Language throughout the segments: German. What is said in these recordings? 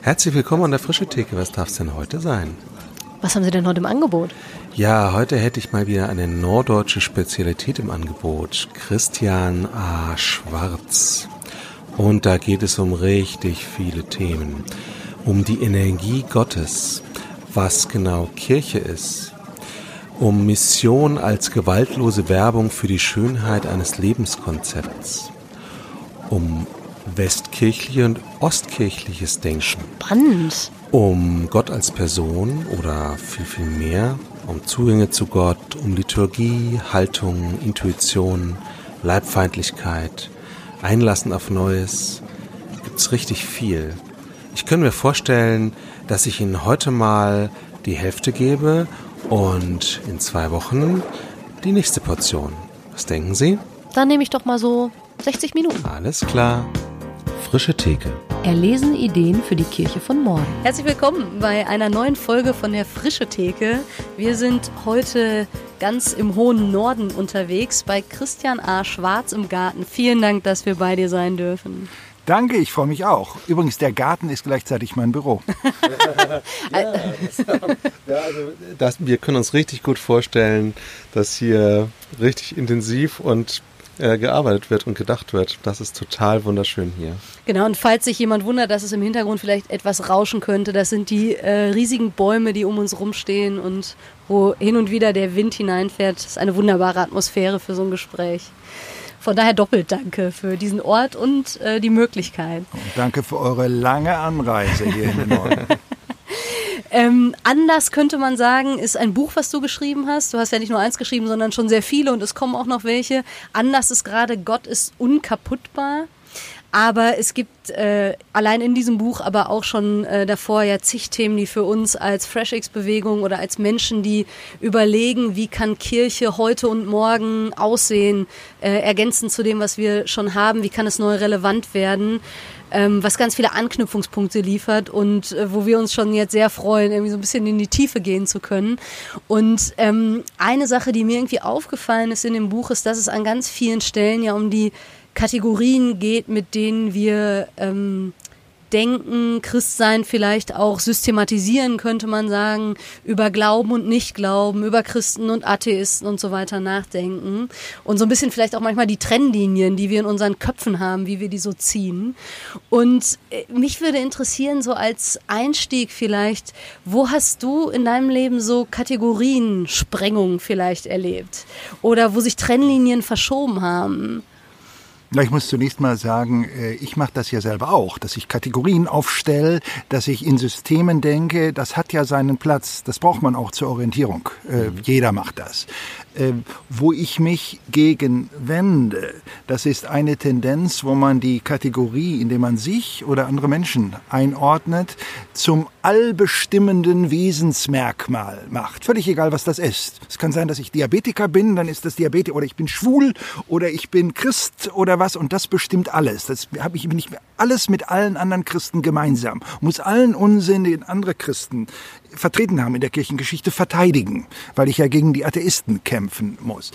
Herzlich willkommen an der Frische Theke. Was darf es denn heute sein? Was haben Sie denn heute im Angebot? Ja, heute hätte ich mal wieder eine norddeutsche Spezialität im Angebot. Christian A. Schwarz. Und da geht es um richtig viele Themen. Um die Energie Gottes, was genau Kirche ist, um Mission als gewaltlose Werbung für die Schönheit eines Lebenskonzepts, um westkirchliche und ostkirchliches Denken. Spannend. Um Gott als Person oder viel, viel mehr, um Zugänge zu Gott, um Liturgie, Haltung, Intuition, Leibfeindlichkeit, Einlassen auf Neues, gibt's richtig viel. Ich könnte mir vorstellen, dass ich Ihnen heute mal die Hälfte gebe und in zwei Wochen die nächste Portion. Was denken Sie? Dann nehme ich doch mal so 60 Minuten. Alles klar. Frische Theke. Erlesen Ideen für die Kirche von morgen. Herzlich willkommen bei einer neuen Folge von der Frische Theke. Wir sind heute ganz im hohen Norden unterwegs bei Christian A. Schwarz im Garten. Vielen Dank, dass wir bei dir sein dürfen. Danke, ich freue mich auch. Übrigens, der Garten ist gleichzeitig mein Büro. ja, das, also, das, wir können uns richtig gut vorstellen, dass hier richtig intensiv und äh, gearbeitet wird und gedacht wird. Das ist total wunderschön hier. Genau, und falls sich jemand wundert, dass es im Hintergrund vielleicht etwas rauschen könnte, das sind die äh, riesigen Bäume, die um uns rumstehen und wo hin und wieder der Wind hineinfährt. Das ist eine wunderbare Atmosphäre für so ein Gespräch. Von daher doppelt danke für diesen Ort und äh, die Möglichkeit. Und danke für eure lange Anreise hier in den Norden. Ähm, anders könnte man sagen, ist ein Buch, was du geschrieben hast. Du hast ja nicht nur eins geschrieben, sondern schon sehr viele und es kommen auch noch welche. Anders ist gerade Gott ist unkaputtbar. Aber es gibt äh, allein in diesem Buch, aber auch schon äh, davor ja zig Themen, die für uns als FreshX-Bewegung oder als Menschen, die überlegen, wie kann Kirche heute und morgen aussehen, äh, ergänzend zu dem, was wir schon haben, wie kann es neu relevant werden, ähm, was ganz viele Anknüpfungspunkte liefert und äh, wo wir uns schon jetzt sehr freuen, irgendwie so ein bisschen in die Tiefe gehen zu können. Und ähm, eine Sache, die mir irgendwie aufgefallen ist in dem Buch, ist, dass es an ganz vielen Stellen ja um die Kategorien geht, mit denen wir ähm, Denken, Christsein vielleicht auch systematisieren, könnte man sagen, über Glauben und Nichtglauben, über Christen und Atheisten und so weiter nachdenken. Und so ein bisschen vielleicht auch manchmal die Trennlinien, die wir in unseren Köpfen haben, wie wir die so ziehen. Und äh, mich würde interessieren, so als Einstieg vielleicht, wo hast du in deinem Leben so Kategoriensprengung vielleicht erlebt? Oder wo sich Trennlinien verschoben haben? Na, ich muss zunächst mal sagen, äh, ich mache das ja selber auch, dass ich Kategorien aufstelle, dass ich in Systemen denke, das hat ja seinen Platz. Das braucht man auch zur Orientierung. Äh, mhm. Jeder macht das. Äh, wo ich mich gegen wende, das ist eine Tendenz, wo man die Kategorie, in der man sich oder andere Menschen einordnet, zum allbestimmenden Wesensmerkmal macht. Völlig egal, was das ist. Es kann sein, dass ich Diabetiker bin, dann ist das Diabetes, oder ich bin schwul, oder ich bin Christ, oder was, und das bestimmt alles. Das habe ich nicht alles mit allen anderen Christen gemeinsam. Muss allen Unsinn, den andere Christen vertreten haben in der Kirchengeschichte, verteidigen, weil ich ja gegen die Atheisten kämpfen muss.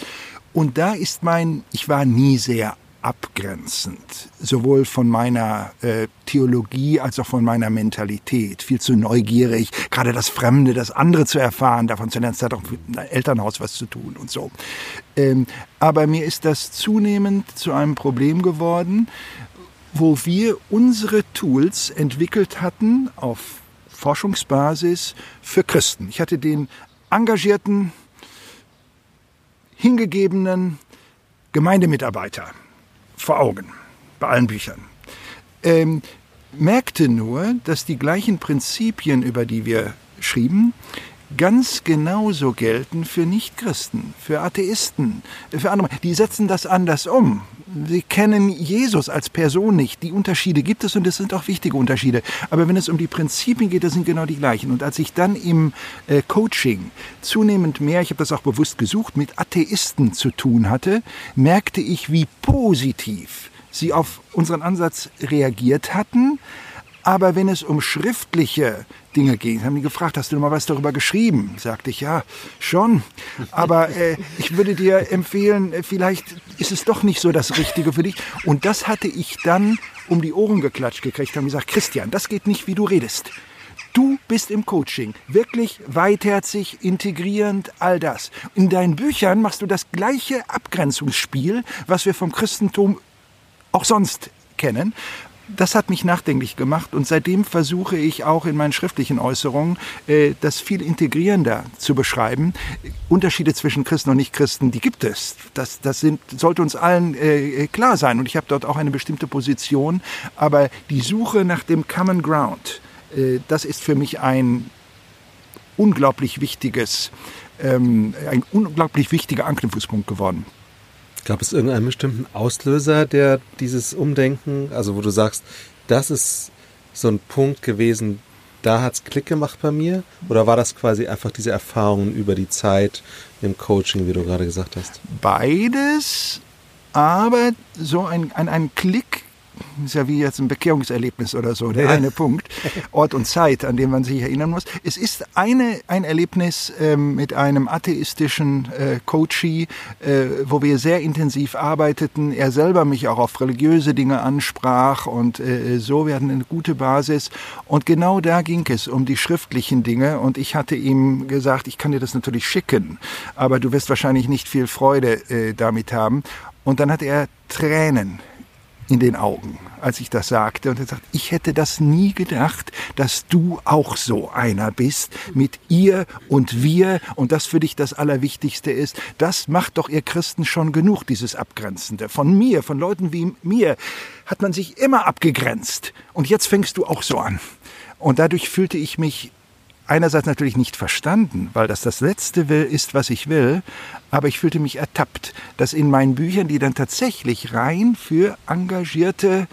Und da ist mein, ich war nie sehr abgrenzend, sowohl von meiner äh, Theologie als auch von meiner Mentalität. Viel zu neugierig, gerade das Fremde, das andere zu erfahren, davon zu lernen, es hat auch mit einem Elternhaus was zu tun und so. Ähm, aber mir ist das zunehmend zu einem Problem geworden, wo wir unsere Tools entwickelt hatten auf Forschungsbasis für Christen. Ich hatte den engagierten, hingegebenen Gemeindemitarbeiter vor Augen bei allen Büchern. Ähm, merkte nur, dass die gleichen Prinzipien, über die wir schrieben, ganz genauso gelten für Nichtchristen, für Atheisten, für andere. Die setzen das anders um. Sie kennen Jesus als Person nicht. Die Unterschiede gibt es und es sind auch wichtige Unterschiede. Aber wenn es um die Prinzipien geht, das sind genau die gleichen. Und als ich dann im äh, Coaching zunehmend mehr, ich habe das auch bewusst gesucht, mit Atheisten zu tun hatte, merkte ich, wie positiv sie auf unseren Ansatz reagiert hatten, Aber wenn es um schriftliche Dinge ging, haben die gefragt, hast du mal was darüber geschrieben? Sagte ich, ja, schon. Aber äh, ich würde dir empfehlen, äh, vielleicht ist es doch nicht so das Richtige für dich. Und das hatte ich dann um die Ohren geklatscht gekriegt, haben gesagt, Christian, das geht nicht, wie du redest. Du bist im Coaching wirklich weitherzig, integrierend, all das. In deinen Büchern machst du das gleiche Abgrenzungsspiel, was wir vom Christentum auch sonst kennen. Das hat mich nachdenklich gemacht und seitdem versuche ich auch in meinen schriftlichen Äußerungen äh, das viel integrierender zu beschreiben. Unterschiede zwischen Christen und Nichtchristen, die gibt es. Das, das sind, sollte uns allen äh, klar sein und ich habe dort auch eine bestimmte Position. Aber die Suche nach dem Common Ground, äh, das ist für mich ein unglaublich wichtiges, ähm, ein unglaublich wichtiger Anknüpfungspunkt geworden. Gab es irgendeinen bestimmten Auslöser, der dieses Umdenken, also wo du sagst, das ist so ein Punkt gewesen, da hat es Klick gemacht bei mir? Oder war das quasi einfach diese Erfahrungen über die Zeit im Coaching, wie du gerade gesagt hast? Beides, aber so ein, ein, ein Klick ist ja wie jetzt ein Bekehrungserlebnis oder so, der ja. eine Punkt, Ort und Zeit, an dem man sich erinnern muss. Es ist eine, ein Erlebnis ähm, mit einem atheistischen äh, Coachee, äh, wo wir sehr intensiv arbeiteten. Er selber mich auch auf religiöse Dinge ansprach und äh, so. Wir hatten eine gute Basis. Und genau da ging es um die schriftlichen Dinge. Und ich hatte ihm gesagt, ich kann dir das natürlich schicken, aber du wirst wahrscheinlich nicht viel Freude äh, damit haben. Und dann hat er Tränen in den Augen, als ich das sagte. Und er sagt, ich hätte das nie gedacht, dass du auch so einer bist, mit ihr und wir und das für dich das Allerwichtigste ist. Das macht doch ihr Christen schon genug, dieses Abgrenzende. Von mir, von Leuten wie mir, hat man sich immer abgegrenzt. Und jetzt fängst du auch so an. Und dadurch fühlte ich mich einerseits natürlich nicht verstanden, weil das das Letzte will, ist, was ich will, aber ich fühlte mich ertappt, dass in meinen Büchern, die dann tatsächlich rein für engagierte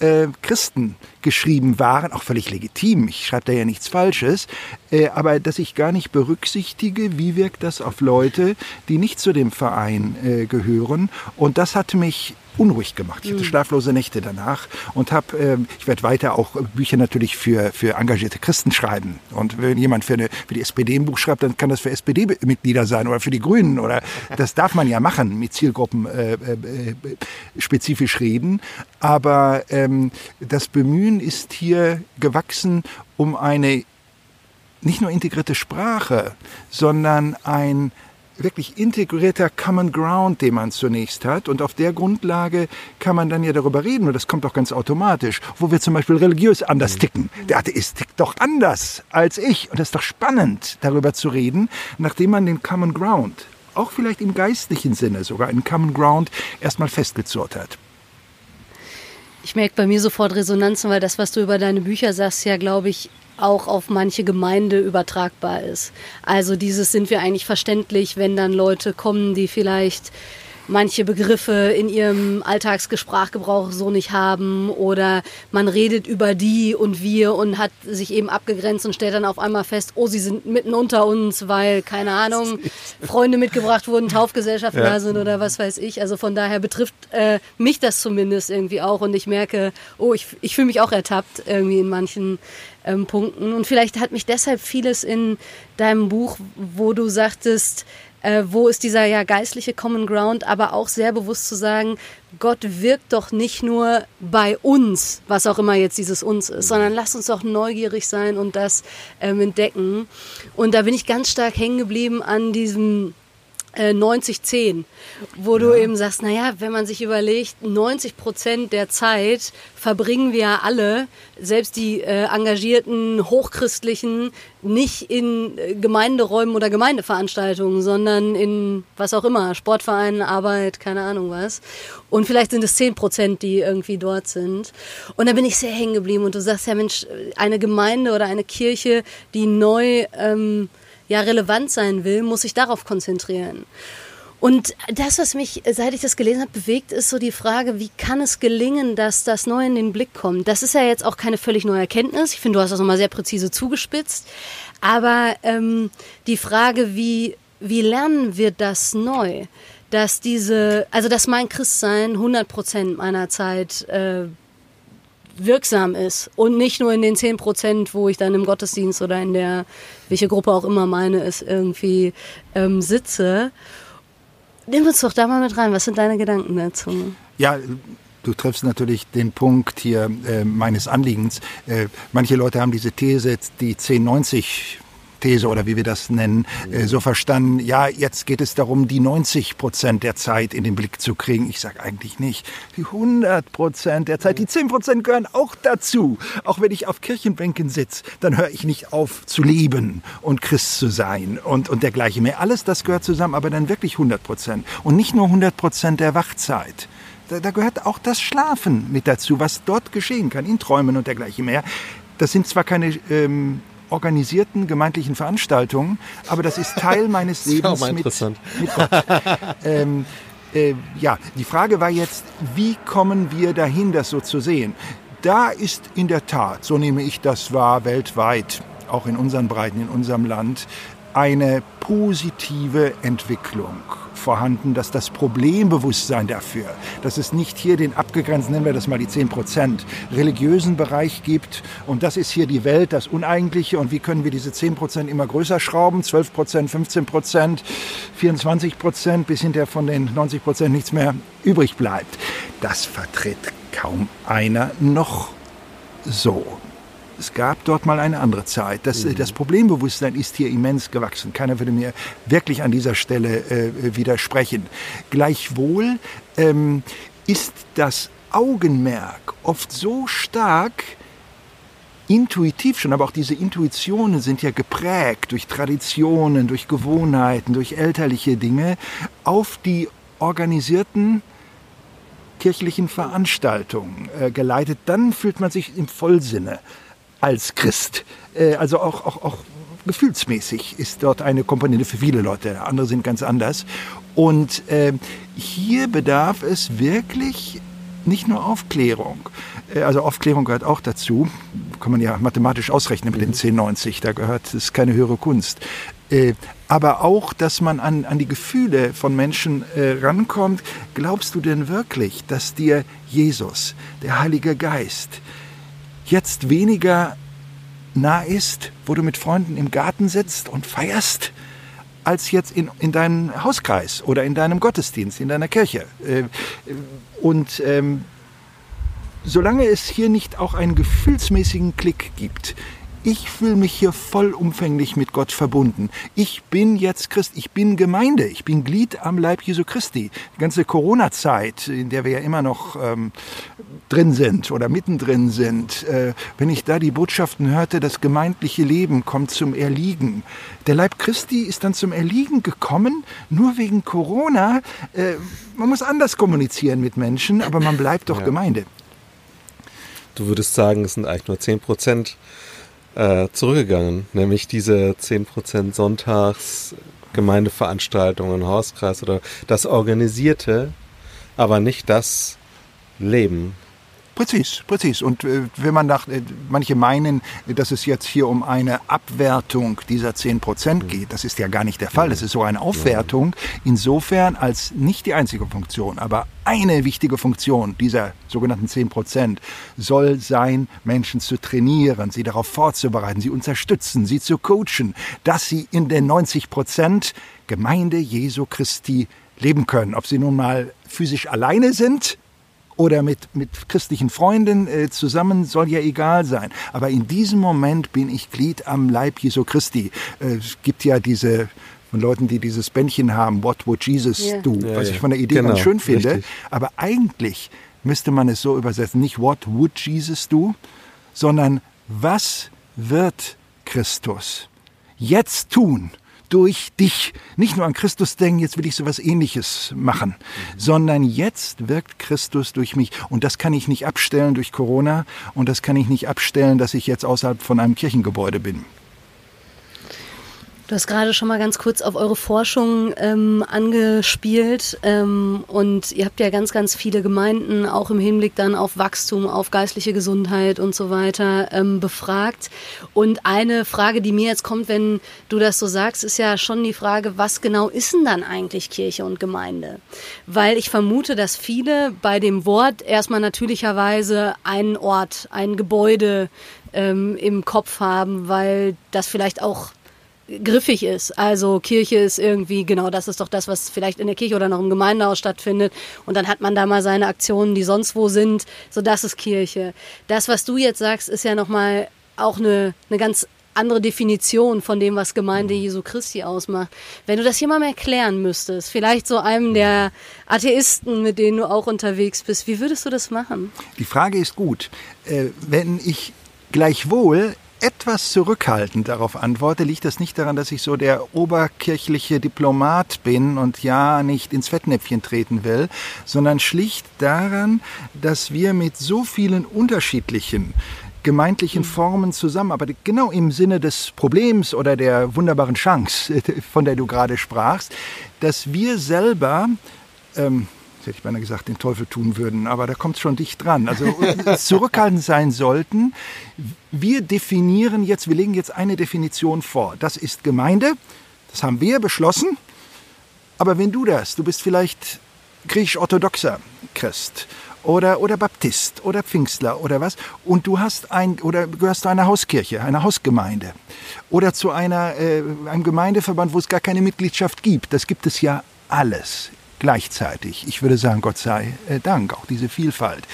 äh, Christen geschrieben waren, auch völlig legitim, ich schreibe da ja nichts Falsches, äh, aber dass ich gar nicht berücksichtige, wie wirkt das auf Leute, die nicht zu dem Verein äh, gehören. Und das hat mich unruhig gemacht. Ich hatte mhm. schlaflose Nächte danach und habe, äh, ich werde weiter auch Bücher natürlich für, für engagierte Christen schreiben. Und wenn jemand für, eine, für die SPD ein Buch schreibt, dann kann das für SPD-Mitglieder sein oder für die Grünen oder das darf man ja machen, mit Zielgruppen äh, äh, spezifisch reden. Aber ähm, das Bemühen ist hier gewachsen, um eine nicht nur integrierte Sprache, sondern ein wirklich integrierter Common Ground, den man zunächst hat. Und auf der Grundlage kann man dann ja darüber reden, und das kommt auch ganz automatisch, wo wir zum Beispiel religiös anders ticken. Der Atheist tickt doch anders als ich. Und das ist doch spannend, darüber zu reden, nachdem man den Common Ground, auch vielleicht im geistlichen Sinne sogar einen Common Ground, erstmal festgezurrt hat. Ich merke bei mir sofort Resonanzen, weil das, was du über deine Bücher sagst, ja, glaube ich, auch auf manche Gemeinde übertragbar ist. Also dieses sind wir eigentlich verständlich, wenn dann Leute kommen, die vielleicht manche Begriffe in ihrem Alltagsgesprachgebrauch so nicht haben oder man redet über die und wir und hat sich eben abgegrenzt und stellt dann auf einmal fest, oh, sie sind mitten unter uns, weil, keine Ahnung, Freunde mitgebracht wurden, Taufgesellschaften ja. da sind oder was weiß ich. Also von daher betrifft äh, mich das zumindest irgendwie auch und ich merke, oh, ich, ich fühle mich auch ertappt irgendwie in manchen ähm, Punkten. Und vielleicht hat mich deshalb vieles in deinem Buch, wo du sagtest, äh, wo ist dieser ja geistliche Common Ground, aber auch sehr bewusst zu sagen, Gott wirkt doch nicht nur bei uns, was auch immer jetzt dieses uns ist, sondern lass uns doch neugierig sein und das ähm, entdecken. Und da bin ich ganz stark hängen geblieben an diesem 90-10, äh, wo ja. du eben sagst, naja, wenn man sich überlegt, 90 Prozent der Zeit verbringen wir ja alle, selbst die äh, engagierten Hochchristlichen, nicht in äh, Gemeinderäumen oder Gemeindeveranstaltungen, sondern in was auch immer, Sportvereinen, Arbeit, keine Ahnung was. Und vielleicht sind es 10 Prozent, die irgendwie dort sind. Und da bin ich sehr hängen geblieben und du sagst ja, Mensch, eine Gemeinde oder eine Kirche, die neu... Ähm, ja relevant sein will, muss sich darauf konzentrieren. Und das, was mich, seit ich das gelesen habe, bewegt, ist so die Frage, wie kann es gelingen, dass das neu in den Blick kommt? Das ist ja jetzt auch keine völlig neue Erkenntnis. Ich finde, du hast das nochmal sehr präzise zugespitzt. Aber ähm, die Frage, wie, wie lernen wir das neu? Dass diese, also dass mein Christsein 100 Prozent meiner Zeit äh, wirksam ist und nicht nur in den 10 Prozent, wo ich dann im Gottesdienst oder in der, welche Gruppe auch immer meine ist, irgendwie ähm, sitze. Nimm uns doch da mal mit rein. Was sind deine Gedanken dazu? Ja, Du triffst natürlich den Punkt hier äh, meines Anliegens. Äh, manche Leute haben diese These, die 1090 These oder wie wir das nennen, äh, so verstanden, ja, jetzt geht es darum, die 90 Prozent der Zeit in den Blick zu kriegen. Ich sage eigentlich nicht. Die 100 Prozent der Zeit, die 10 Prozent gehören auch dazu. Auch wenn ich auf Kirchenbänken sitze, dann höre ich nicht auf zu leben und Christ zu sein und, und dergleichen mehr. Alles das gehört zusammen, aber dann wirklich 100 Prozent. Und nicht nur 100 Prozent der Wachzeit. Da, da gehört auch das Schlafen mit dazu, was dort geschehen kann, in Träumen und dergleichen mehr. Das sind zwar keine ähm, organisierten gemeindlichen Veranstaltungen, aber das ist Teil meines Lebens mit, mit Gott. ähm, äh, ja, die Frage war jetzt, wie kommen wir dahin, das so zu sehen? Da ist in der Tat, so nehme ich das wahr, weltweit, auch in unseren Breiten, in unserem Land, eine positive Entwicklung vorhanden, dass das Problembewusstsein dafür, dass es nicht hier den abgegrenzten, nennen wir das mal die 10 Prozent, religiösen Bereich gibt und das ist hier die Welt, das Uneigentliche und wie können wir diese 10 Prozent immer größer schrauben, 12 Prozent, 15 Prozent, 24 Prozent, bis hinterher von den 90 Prozent nichts mehr übrig bleibt. Das vertritt kaum einer noch so. Es gab dort mal eine andere Zeit. Das, mhm. das Problembewusstsein ist hier immens gewachsen. Keiner würde mir wirklich an dieser Stelle äh, widersprechen. Gleichwohl ähm, ist das Augenmerk oft so stark, intuitiv schon, aber auch diese Intuitionen sind ja geprägt durch Traditionen, durch Gewohnheiten, durch elterliche Dinge auf die organisierten kirchlichen Veranstaltungen äh, geleitet, dann fühlt man sich im Vollsinne als Christ. Äh, also auch, auch, auch gefühlsmäßig ist dort eine Komponente für viele Leute. Andere sind ganz anders. Und äh, hier bedarf es wirklich nicht nur Aufklärung. Äh, also Aufklärung gehört auch dazu. Kann man ja mathematisch ausrechnen mit den 1090. Da gehört es keine höhere Kunst. Äh, aber auch, dass man an, an die Gefühle von Menschen äh, rankommt. Glaubst du denn wirklich, dass dir Jesus, der Heilige Geist, jetzt weniger nah ist, wo du mit Freunden im Garten sitzt und feierst, als jetzt in, in deinem Hauskreis oder in deinem Gottesdienst, in deiner Kirche. Äh, und ähm, solange es hier nicht auch einen gefühlsmäßigen Klick gibt, ich fühle mich hier vollumfänglich mit Gott verbunden. Ich bin jetzt Christ, ich bin Gemeinde, ich bin Glied am Leib Jesu Christi. Die ganze Corona-Zeit, in der wir ja immer noch ähm, drin sind oder mittendrin sind, äh, wenn ich da die Botschaften hörte, das gemeindliche Leben kommt zum Erliegen. Der Leib Christi ist dann zum Erliegen gekommen, nur wegen Corona. Äh, man muss anders kommunizieren mit Menschen, aber man bleibt doch ja. Gemeinde. Du würdest sagen, es sind eigentlich nur 10 Prozent äh, zurückgegangen, nämlich diese 10% Sonntags Gemeindeveranstaltungen, Hauskreis oder das Organisierte, aber nicht das Leben, Präzis, präzis. Und äh, wenn man nach, äh, manche meinen, dass es jetzt hier um eine Abwertung dieser 10 Prozent geht, das ist ja gar nicht der Fall. Das ist so eine Aufwertung. Insofern als nicht die einzige Funktion, aber eine wichtige Funktion dieser sogenannten 10 Prozent soll sein, Menschen zu trainieren, sie darauf vorzubereiten, sie unterstützen, sie zu coachen, dass sie in den 90 Prozent Gemeinde Jesu Christi leben können. Ob sie nun mal physisch alleine sind oder mit, mit christlichen Freunden äh, zusammen, soll ja egal sein. Aber in diesem Moment bin ich Glied am Leib Jesu Christi. Äh, es gibt ja diese von Leuten, die dieses Bändchen haben, What would Jesus yeah. do? Ja, was ja. ich von der Idee genau, ganz schön finde. Richtig. Aber eigentlich müsste man es so übersetzen, nicht What would Jesus do, sondern was wird Christus jetzt tun? Durch dich. Nicht nur an Christus denken, jetzt will ich so was ähnliches machen, mhm. sondern jetzt wirkt Christus durch mich. Und das kann ich nicht abstellen durch Corona und das kann ich nicht abstellen, dass ich jetzt außerhalb von einem Kirchengebäude bin. Du hast gerade schon mal ganz kurz auf eure Forschung ähm, angespielt ähm, und ihr habt ja ganz, ganz viele Gemeinden auch im Hinblick dann auf Wachstum, auf geistliche Gesundheit und so weiter ähm, befragt. Und eine Frage, die mir jetzt kommt, wenn du das so sagst, ist ja schon die Frage, was genau ist denn dann eigentlich Kirche und Gemeinde? Weil ich vermute, dass viele bei dem Wort erstmal natürlicherweise einen Ort, ein Gebäude ähm, im Kopf haben, weil das vielleicht auch griffig ist. Also Kirche ist irgendwie, genau, das ist doch das, was vielleicht in der Kirche oder noch im Gemeindehaus stattfindet. Und dann hat man da mal seine Aktionen, die sonst wo sind. So, das ist Kirche. Das, was du jetzt sagst, ist ja nochmal auch eine, eine ganz andere Definition von dem, was Gemeinde Jesu Christi ausmacht. Wenn du das jemandem erklären müsstest, vielleicht so einem der Atheisten, mit denen du auch unterwegs bist, wie würdest du das machen? Die Frage ist gut. Äh, wenn ich gleichwohl etwas zurückhaltend darauf antworte, liegt das nicht daran, dass ich so der oberkirchliche Diplomat bin und ja nicht ins Fettnäpfchen treten will, sondern schlicht daran, dass wir mit so vielen unterschiedlichen gemeindlichen mhm. Formen zusammenarbeiten, genau im Sinne des Problems oder der wunderbaren Chance, von der du gerade sprachst, dass wir selber ähm, hätte ich beinahe gesagt, den Teufel tun würden, aber da kommt es schon dicht dran. Also zurückhaltend sein sollten. Wir definieren jetzt, wir legen jetzt eine Definition vor. Das ist Gemeinde, das haben wir beschlossen. Aber wenn du das, du bist vielleicht griechisch-orthodoxer Christ oder, oder Baptist oder Pfingstler oder was und du hast ein oder gehörst zu einer Hauskirche, einer Hausgemeinde oder zu einer, äh, einem Gemeindeverband, wo es gar keine Mitgliedschaft gibt. Das gibt es ja alles gleichzeitig. Ich würde sagen, Gott sei äh, Dank, auch diese Vielfalt.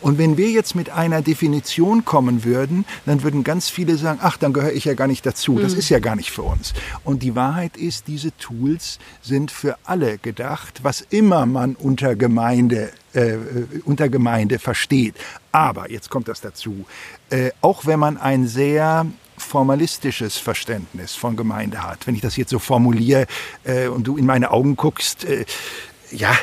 Und wenn wir jetzt mit einer Definition kommen würden, dann würden ganz viele sagen, ach, dann gehöre ich ja gar nicht dazu. Das mhm. ist ja gar nicht für uns. Und die Wahrheit ist, diese Tools sind für alle gedacht, was immer man unter Gemeinde äh, unter Gemeinde versteht. Aber, jetzt kommt das dazu, äh, auch wenn man ein sehr formalistisches Verständnis von Gemeinde hat, wenn ich das jetzt so formuliere äh, und du in meine Augen guckst, äh, ja,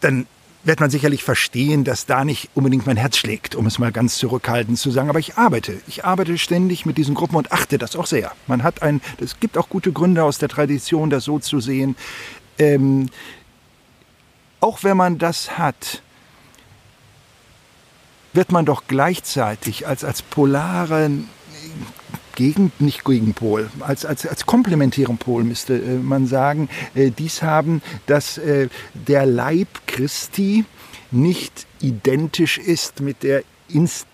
dann wird man sicherlich verstehen, dass da nicht unbedingt mein Herz schlägt, um es mal ganz zurückhaltend zu sagen. Aber ich arbeite. Ich arbeite ständig mit diesen Gruppen und achte das auch sehr. Man hat ein, es gibt auch gute Gründe aus der Tradition, das so zu sehen. Ähm, auch wenn man das hat, wird man doch gleichzeitig als, als polaren gegen, nicht Gegenpol, als, als, als komplementären Pol müsste äh, man sagen, äh, dies haben, dass äh, der Leib Christi nicht identisch ist mit der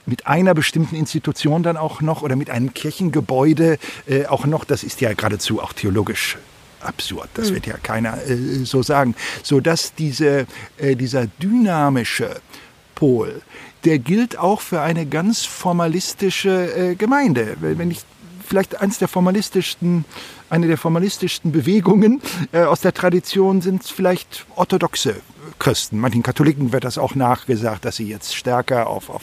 mit einer bestimmten Institution dann auch noch oder mit einem Kirchengebäude äh, auch noch, das ist ja geradezu auch theologisch absurd. Das mhm. wird ja keiner äh, so sagen. So dass diese, äh, dieser dynamische Pol, der gilt auch für eine ganz formalistische äh, Gemeinde. Wenn ich vielleicht eins der formalistischsten, eine der formalistischsten Bewegungen äh, aus der Tradition sind vielleicht orthodoxe Christen. Manchen Katholiken wird das auch nachgesagt, dass sie jetzt stärker auf, auf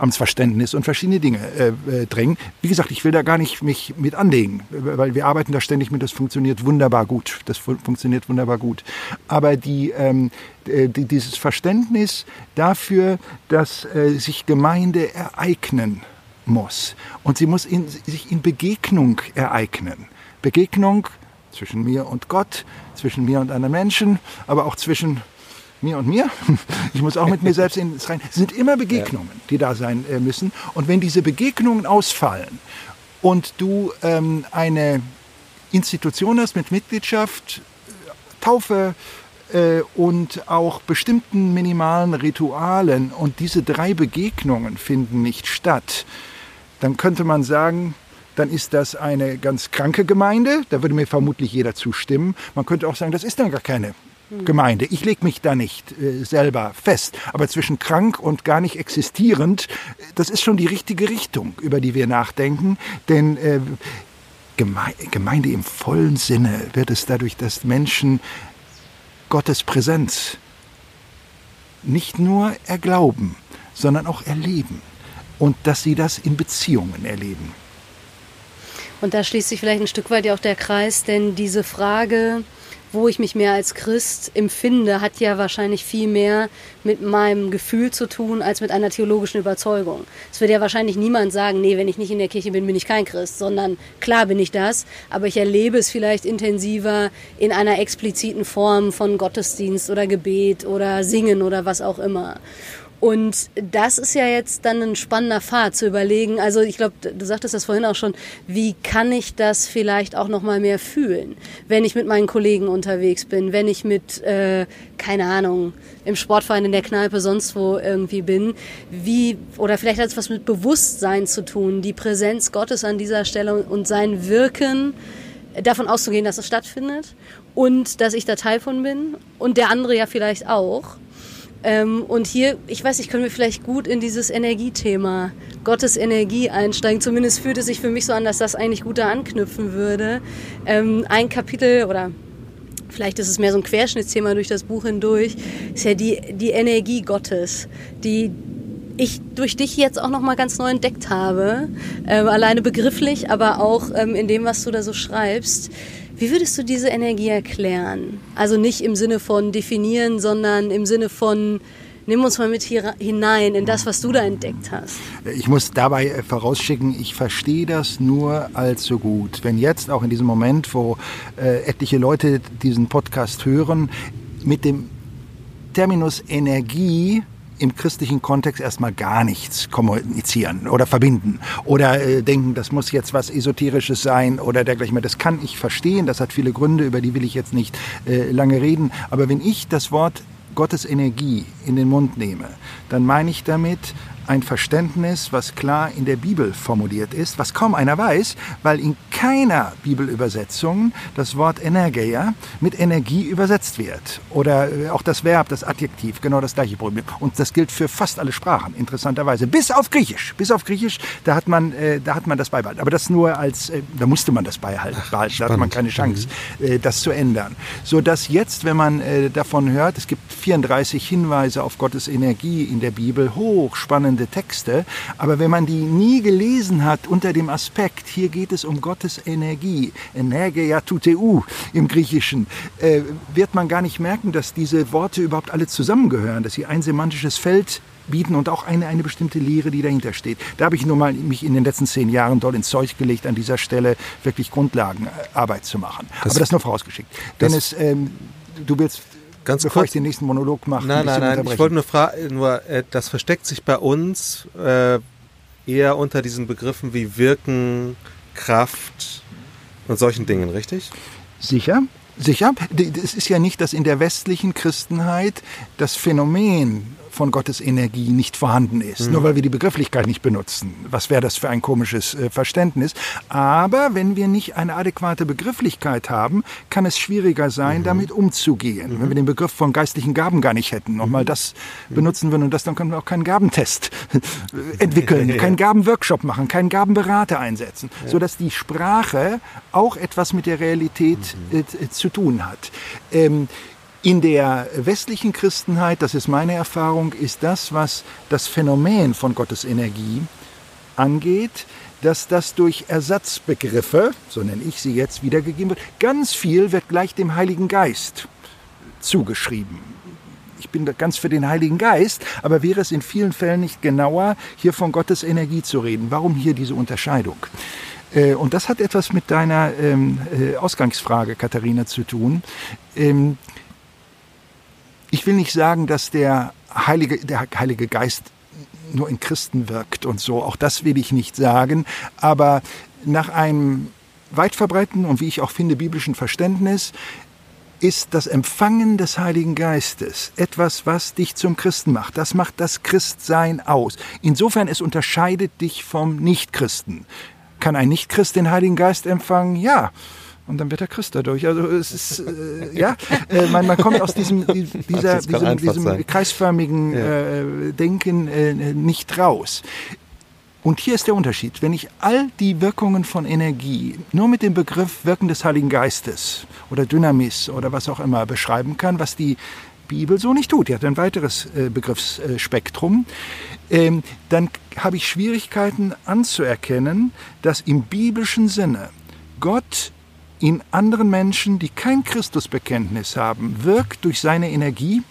Amtsverständnis und verschiedene Dinge äh, äh, drängen. Wie gesagt, ich will da gar nicht mich mit anlegen, weil wir arbeiten da ständig mit, das funktioniert wunderbar gut. Das fu funktioniert wunderbar gut. Aber die, ähm, äh, die, dieses Verständnis dafür, dass äh, sich Gemeinde ereignen muss. Und sie muss in, sich in Begegnung ereignen. Begegnung zwischen mir und Gott, zwischen mir und anderen Menschen, aber auch zwischen mir und mir. Ich muss auch mit mir selbst ins Rein. Es sind immer Begegnungen, die da sein äh, müssen. Und wenn diese Begegnungen ausfallen und du ähm, eine Institution hast mit Mitgliedschaft, Taufe äh, und auch bestimmten minimalen Ritualen und diese drei Begegnungen finden nicht statt, dann könnte man sagen, dann ist das eine ganz kranke Gemeinde. Da würde mir vermutlich jeder zustimmen. Man könnte auch sagen, das ist dann gar keine Gemeinde. Ich lege mich da nicht äh, selber fest. Aber zwischen krank und gar nicht existierend, das ist schon die richtige Richtung, über die wir nachdenken. Denn äh, Gemeinde im vollen Sinne wird es dadurch, dass Menschen Gottes Präsenz nicht nur erglauben, sondern auch erleben. Und dass sie das in Beziehungen erleben. Und da schließt sich vielleicht ein Stück weit ja auch der Kreis, denn diese Frage, wo ich mich mehr als Christ empfinde, hat ja wahrscheinlich viel mehr mit meinem Gefühl zu tun als mit einer theologischen Überzeugung. Es wird ja wahrscheinlich niemand sagen, nee, wenn ich nicht in der Kirche bin, bin ich kein Christ, sondern klar bin ich das, aber ich erlebe es vielleicht intensiver in einer expliziten Form von Gottesdienst oder Gebet oder Singen oder was auch immer. Und das ist ja jetzt dann ein spannender Pfad zu überlegen. Also ich glaube, du sagtest das vorhin auch schon. Wie kann ich das vielleicht auch noch mal mehr fühlen, wenn ich mit meinen Kollegen unterwegs bin, wenn ich mit äh, keine Ahnung im Sportverein in der Kneipe sonst wo irgendwie bin? Wie oder vielleicht hat es was mit Bewusstsein zu tun, die Präsenz Gottes an dieser Stelle und sein Wirken davon auszugehen, dass es stattfindet und dass ich da Teil von bin und der andere ja vielleicht auch. Ähm, und hier, ich weiß nicht, können wir vielleicht gut in dieses Energiethema, Gottes Energie einsteigen. Zumindest fühlt es sich für mich so an, dass das eigentlich gut da anknüpfen würde. Ähm, ein Kapitel oder vielleicht ist es mehr so ein Querschnittsthema durch das Buch hindurch, ist ja die, die Energie Gottes, die ich durch dich jetzt auch nochmal ganz neu entdeckt habe. Ähm, alleine begrifflich, aber auch ähm, in dem, was du da so schreibst. Wie würdest du diese Energie erklären? Also nicht im Sinne von definieren, sondern im Sinne von Nimm uns mal mit hier hinein in das, was du da entdeckt hast. Ich muss dabei äh, vorausschicken, ich verstehe das nur allzu gut. Wenn jetzt auch in diesem Moment, wo äh, etliche Leute diesen Podcast hören, mit dem Terminus Energie im christlichen Kontext erstmal gar nichts kommunizieren oder verbinden oder äh, denken, das muss jetzt was Esoterisches sein oder dergleichen mehr. Das kann ich verstehen, das hat viele Gründe, über die will ich jetzt nicht äh, lange reden. Aber wenn ich das Wort Gottes Energie in den Mund nehme, dann meine ich damit ein Verständnis, was klar in der Bibel formuliert ist, was kaum einer weiß, weil in keiner Bibelübersetzung das Wort Energeia mit Energie übersetzt wird. Oder äh, auch das Verb, das Adjektiv, genau das gleiche Problem. Und das gilt für fast alle Sprachen, interessanterweise. Bis auf Griechisch. Bis auf Griechisch, da hat man, äh, da hat man das beibehalten. Aber das nur als, äh, da musste man das beibehalten. Ach, da hatte man keine Chance, äh, das zu ändern. So dass jetzt, wenn man äh, davon hört, es gibt 34 Hinweise auf Gottes Energie in der Bibel, hochspannend spannende Texte, aber wenn man die nie gelesen hat unter dem Aspekt, hier geht es um Gottes Energie, Energia tuteu im Griechischen, äh, wird man gar nicht merken, dass diese Worte überhaupt alle zusammengehören, dass sie ein semantisches Feld bieten und auch eine, eine bestimmte Lehre, die dahinter steht. Da habe ich nun mal mich in den letzten zehn Jahren doll ins Zeug gelegt, an dieser Stelle wirklich Grundlagenarbeit zu machen. Das, Aber das nur vorausgeschickt. Denn es, ähm, du willst Ganz bevor kurz, ich den nächsten Monolog mache. Nein, nein, nein. Ich wollte nur fragen, nur äh, das versteckt sich bei uns äh, eher unter diesen Begriffen wie Wirken, Kraft und solchen Dingen, richtig? Sicher. Sicher. Es ist ja nicht, dass in der westlichen Christenheit das Phänomen von Gottes Energie nicht vorhanden ist, mhm. nur weil wir die Begrifflichkeit nicht benutzen. Was wäre das für ein komisches äh, Verständnis? Aber wenn wir nicht eine adäquate Begrifflichkeit haben, kann es schwieriger sein, mhm. damit umzugehen. Mhm. Wenn wir den Begriff von geistlichen Gaben gar nicht hätten, nochmal mhm. das mhm. benutzen würden und das, dann können wir auch keinen Gabentest entwickeln, keinen Gabenworkshop machen, keinen Gabenberater einsetzen, ja. sodass die Sprache auch etwas mit der Realität mhm. äh, zu tun hat. Ähm, in der westlichen Christenheit, das ist meine Erfahrung, ist das, was das Phänomen von Gottes Energie angeht, dass das durch Ersatzbegriffe, so nenne ich sie jetzt, wiedergegeben wird. Ganz viel wird gleich dem Heiligen Geist zugeschrieben. Ich bin ganz für den Heiligen Geist, aber wäre es in vielen Fällen nicht genauer, hier von Gottes Energie zu reden? Warum hier diese Unterscheidung? Äh, und das hat etwas mit deiner ähm, äh, Ausgangsfrage, Katharina, zu tun. Ich will nicht sagen, dass der Heilige, der Heilige Geist nur in Christen wirkt und so. Auch das will ich nicht sagen. Aber nach einem weit verbreiteten und wie ich auch finde biblischen Verständnis ist das Empfangen des Heiligen Geistes etwas, was dich zum Christen macht. Das macht das Christsein aus. Insofern es unterscheidet dich vom Nichtchristen. Kann ein Nichtchrist den Heiligen Geist empfangen? Ja und dann wird er Christ dadurch. Also es ist, äh, ja, äh, man, man kommt aus diesem, dieser, diesem, diesem kreisförmigen ja. äh, Denken äh, nicht raus. Und hier ist der Unterschied. Wenn ich all die Wirkungen von Energie nur mit dem Begriff Wirken des Heiligen Geistes oder Dynamis oder was auch immer beschreiben kann, was die Bibel so nicht tut, die hat ein weiteres äh, Begriffsspektrum, ähm, dann habe ich Schwierigkeiten anzuerkennen, dass im biblischen Sinne Gott in anderen Menschen, die kein Christusbekenntnis haben, wirkt durch seine Energie,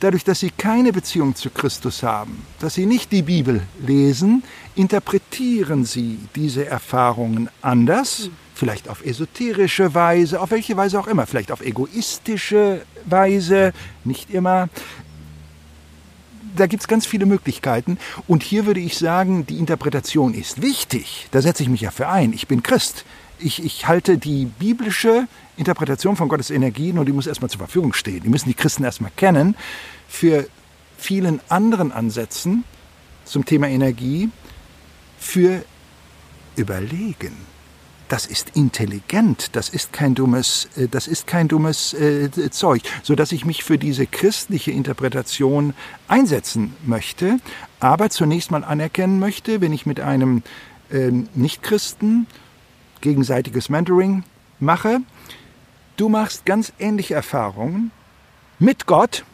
dadurch, dass sie keine Beziehung zu Christus haben, dass sie nicht die Bibel lesen, interpretieren sie diese Erfahrungen anders, vielleicht auf esoterische Weise, auf welche Weise auch immer, vielleicht auf egoistische Weise, nicht immer. Da gibt es ganz viele Möglichkeiten. Und hier würde ich sagen, die Interpretation ist wichtig. Da setze ich mich ja für ein. Ich bin Christ. Ich, ich halte die biblische Interpretation von Gottes Energie, nur die muss erstmal zur Verfügung stehen. Die müssen die Christen erstmal kennen. Für vielen anderen Ansätzen zum Thema Energie, für Überlegen das ist intelligent, das ist kein dummes, äh, das ist kein dummes äh, Zeug, so dass ich mich für diese christliche Interpretation einsetzen möchte, aber zunächst mal anerkennen möchte, wenn ich mit einem äh, Nichtchristen gegenseitiges Mentoring mache, du machst ganz ähnliche Erfahrungen mit Gott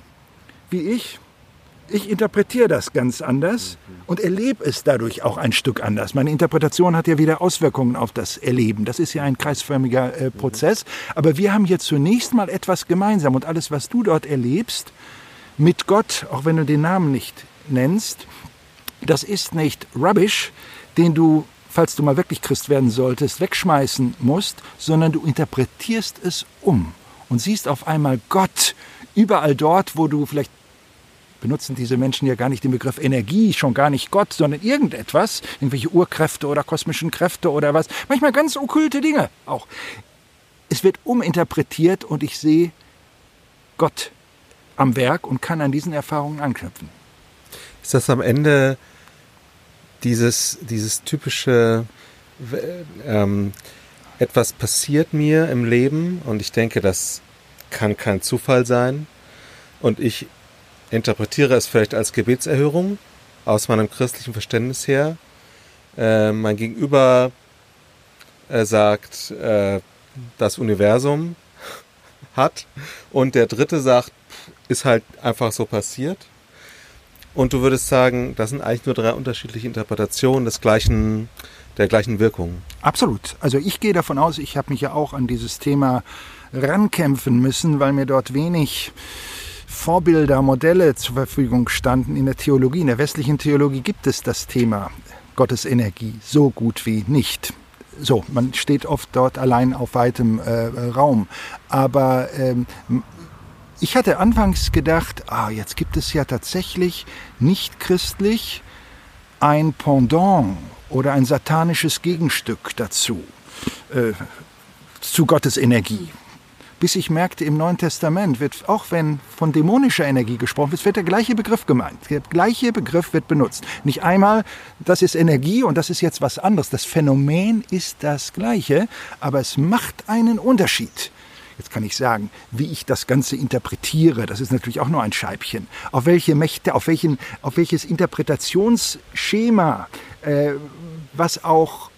wie ich ich interpretiere das ganz anders und erlebe es dadurch auch ein Stück anders. Meine Interpretation hat ja wieder Auswirkungen auf das Erleben. Das ist ja ein kreisförmiger äh, Prozess. Aber wir haben hier zunächst mal etwas gemeinsam und alles, was du dort erlebst, mit Gott, auch wenn du den Namen nicht nennst, das ist nicht Rubbish, den du, falls du mal wirklich Christ werden solltest, wegschmeißen musst, sondern du interpretierst es um und siehst auf einmal Gott überall dort, wo du vielleicht benutzen diese Menschen ja gar nicht den Begriff Energie, schon gar nicht Gott, sondern irgendetwas, irgendwelche Urkräfte oder kosmischen Kräfte oder was, manchmal ganz okkulte Dinge auch. Es wird uminterpretiert und ich sehe Gott am Werk und kann an diesen Erfahrungen anknüpfen. Ist das am Ende dieses, dieses typische, ähm, etwas passiert mir im Leben und ich denke, das kann kein Zufall sein und ich interpretiere es vielleicht als Gebetserhörung aus meinem christlichen Verständnis her. Äh, mein Gegenüber äh, sagt, äh, das Universum hat und der Dritte sagt, ist halt einfach so passiert. Und du würdest sagen, das sind eigentlich nur drei unterschiedliche Interpretationen des gleichen, der gleichen Wirkung. Absolut. Also ich gehe davon aus, ich habe mich ja auch an dieses Thema rankämpfen müssen, weil mir dort wenig Vorbilder, Modelle zur Verfügung standen in der Theologie. In der westlichen Theologie gibt es das Thema Gottes Energie so gut wie nicht. So, man steht oft dort allein auf weitem äh, Raum. Aber ähm, ich hatte anfangs gedacht, ah, jetzt gibt es ja tatsächlich nicht christlich ein Pendant oder ein satanisches Gegenstück dazu, äh, zu Gottes Energie bis ich merkte, im Neuen Testament wird, auch wenn von dämonischer Energie gesprochen wird, wird der gleiche Begriff gemeint. Der gleiche Begriff wird benutzt. Nicht einmal, das ist Energie und das ist jetzt was anderes. Das Phänomen ist das gleiche, aber es macht einen Unterschied. Jetzt kann ich sagen, wie ich das Ganze interpretiere. Das ist natürlich auch nur ein Scheibchen. Auf welche Mächte, auf, welchen, auf welches Interpretationsschema, äh, was auch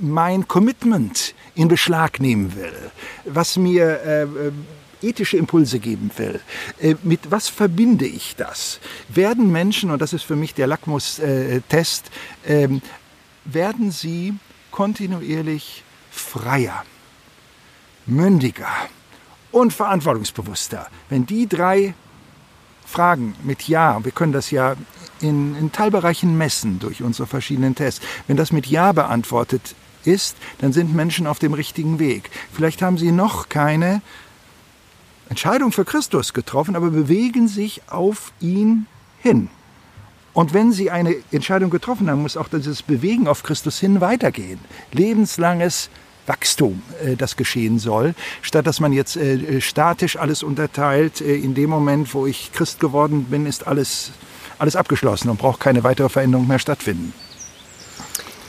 mein Commitment in Beschlag nehmen will, was mir äh, ethische Impulse geben will. Äh, mit was verbinde ich das? Werden Menschen, und das ist für mich der Lackmustest, äh, werden sie kontinuierlich freier, mündiger und verantwortungsbewusster, wenn die drei Fragen mit Ja, wir können das ja in, in Teilbereichen messen durch unsere verschiedenen Tests, wenn das mit Ja beantwortet ist, dann sind Menschen auf dem richtigen Weg. Vielleicht haben sie noch keine Entscheidung für Christus getroffen, aber bewegen sich auf ihn hin. Und wenn sie eine Entscheidung getroffen haben, muss auch dieses Bewegen auf Christus hin weitergehen. Lebenslanges Wachstum, äh, das geschehen soll, statt dass man jetzt äh, statisch alles unterteilt. Äh, in dem Moment, wo ich Christ geworden bin, ist alles, alles abgeschlossen und braucht keine weitere Veränderung mehr stattfinden.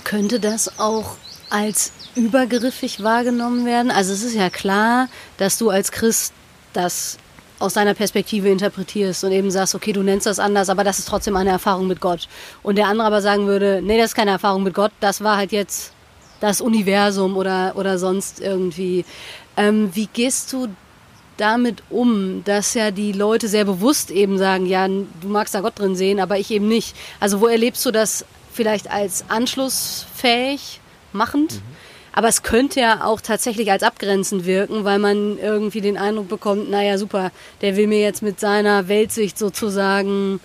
Könnte das auch als übergriffig wahrgenommen werden? Also es ist ja klar, dass du als Christ das aus deiner Perspektive interpretierst und eben sagst, okay, du nennst das anders, aber das ist trotzdem eine Erfahrung mit Gott. Und der andere aber sagen würde, nee, das ist keine Erfahrung mit Gott, das war halt jetzt das Universum oder, oder sonst irgendwie. Ähm, wie gehst du damit um, dass ja die Leute sehr bewusst eben sagen, ja, du magst da Gott drin sehen, aber ich eben nicht. Also wo erlebst du das vielleicht als anschlussfähig machend. Mhm. Aber es könnte ja auch tatsächlich als abgrenzend wirken, weil man irgendwie den Eindruck bekommt, naja, super, der will mir jetzt mit seiner Weltsicht sozusagen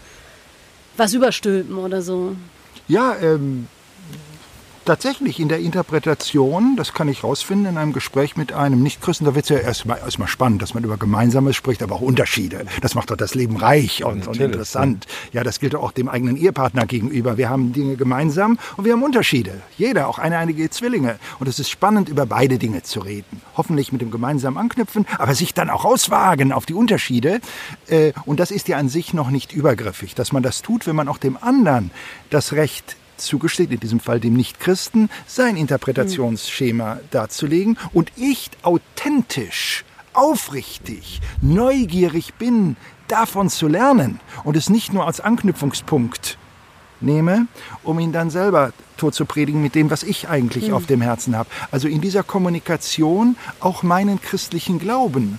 was überstülpen oder so. Ja, ähm, tatsächlich in der Interpretation, das kann ich rausfinden in einem Gespräch mit einem Nichtchristen, da wird es ja erstmal erstmal spannend, dass man über Gemeinsames spricht, aber auch Unterschiede. Das macht doch das Leben reich und, und interessant. Ja, das gilt auch dem eigenen Ehepartner gegenüber. Wir haben Dinge gemeinsam und wir haben Unterschiede. Jeder, auch eine einige Zwillinge. Und es ist spannend, über beide Dinge zu reden. Hoffentlich mit dem gemeinsamen Anknüpfen, aber sich dann auch auswagen auf die Unterschiede. Äh, und das ist ja an sich noch nicht übergriffig, dass man das tut, wenn man auch dem anderen das Recht zugesteht, in diesem Fall dem Nichtchristen, sein Interpretationsschema darzulegen und ich authentisch, aufrichtig, neugierig bin, davon zu lernen und es nicht nur als Anknüpfungspunkt nehme, um ihn dann selber tot zu predigen mit dem, was ich eigentlich mhm. auf dem Herzen habe. Also in dieser Kommunikation auch meinen christlichen Glauben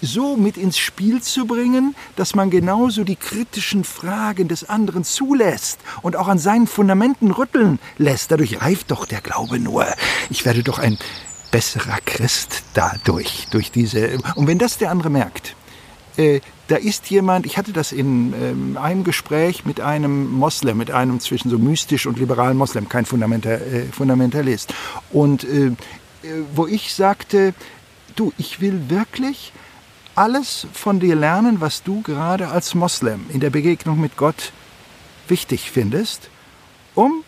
so mit ins Spiel zu bringen, dass man genauso die kritischen Fragen des anderen zulässt und auch an seinen Fundamenten rütteln lässt. Dadurch reift doch der Glaube nur. Ich werde doch ein besserer Christ dadurch, durch diese. Und wenn das der andere merkt, äh, da ist jemand, ich hatte das in ähm, einem Gespräch mit einem Moslem, mit einem zwischen so mystisch und liberalen Moslem, kein Fundamental, äh, Fundamentalist. Und äh, äh wo ich sagte, du, ich will wirklich alles von dir lernen, was du gerade als Moslem in der Begegnung mit Gott wichtig findest, um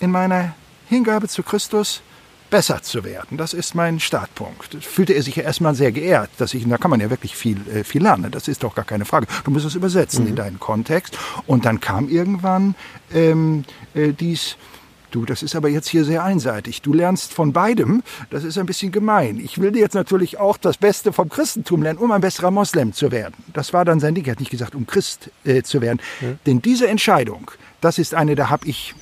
in meiner Hingabe zu Christus besser zu werden. Das ist mein Startpunkt. Fühlte er sich ja erstmal sehr geehrt, dass ich, da kann man ja wirklich viel, äh, viel lernen. Das ist doch gar keine Frage. Du musst es übersetzen mhm. in deinen Kontext. Und dann kam irgendwann ähm, äh, dies, Du, das ist aber jetzt hier sehr einseitig. Du lernst von beidem. Das ist ein bisschen gemein. Ich will dir jetzt natürlich auch das Beste vom Christentum lernen, um ein besserer Moslem zu werden. Das war dann sein Ding. Er hat nicht gesagt, um Christ äh, zu werden. Ja. Denn diese Entscheidung, das ist eine, da habe ich